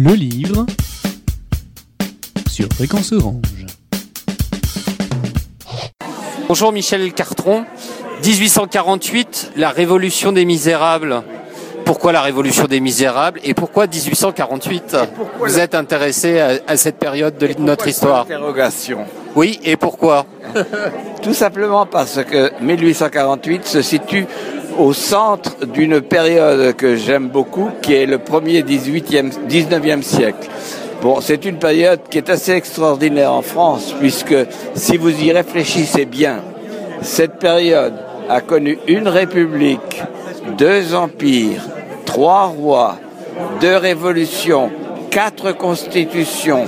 Le livre sur Fréquence Orange. Bonjour Michel Cartron. 1848, la révolution des misérables. Pourquoi la révolution des misérables et pourquoi 1848 Vous êtes intéressé à, à cette période de notre histoire? Interrogation? Oui, et pourquoi? Tout simplement parce que 1848 se situe au centre d'une période que j'aime beaucoup, qui est le premier 18e, 19e siècle. Bon, c'est une période qui est assez extraordinaire en France, puisque si vous y réfléchissez bien, cette période a connu une république, deux empires, trois rois, deux révolutions, quatre constitutions.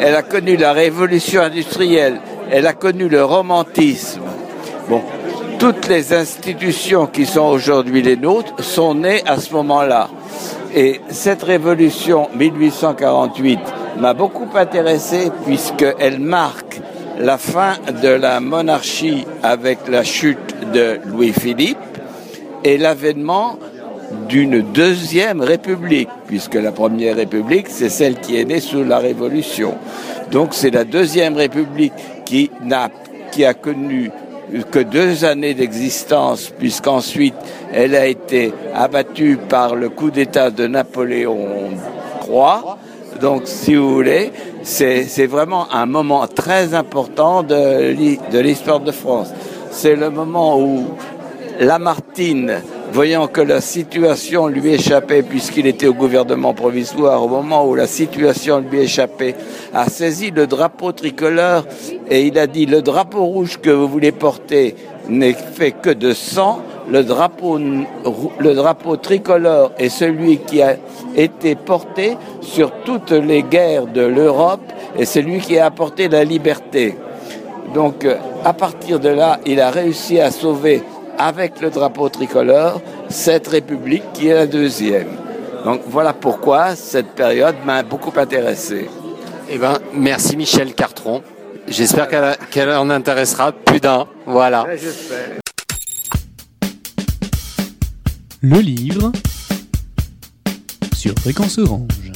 Elle a connu la révolution industrielle, elle a connu le romantisme. Bon, toutes les institutions qui sont aujourd'hui les nôtres sont nées à ce moment-là. Et cette révolution 1848 m'a beaucoup intéressé puisqu'elle marque la fin de la monarchie avec la chute de Louis-Philippe et l'avènement d'une deuxième république, puisque la première république, c'est celle qui est née sous la Révolution. Donc c'est la deuxième république qui, qui a connu que deux années d'existence, puisqu'ensuite elle a été abattue par le coup d'État de Napoléon III. Donc, si vous voulez, c'est, vraiment un moment très important de l'histoire de France. C'est le moment où Lamartine, voyant que la situation lui échappait, puisqu'il était au gouvernement provisoire, au moment où la situation lui échappait, a saisi le drapeau tricolore et il a dit le drapeau rouge que vous voulez porter n'est fait que de sang. Le drapeau, le drapeau tricolore est celui qui a été porté sur toutes les guerres de l'Europe et celui qui a apporté la liberté. Donc, à partir de là, il a réussi à sauver avec le drapeau tricolore cette république qui est la deuxième. Donc voilà pourquoi cette période m'a beaucoup intéressé. Eh ben, merci Michel Cartron. J'espère qu'elle, qu'elle en intéressera plus d'un. Voilà. Le livre sur Fréquence Orange.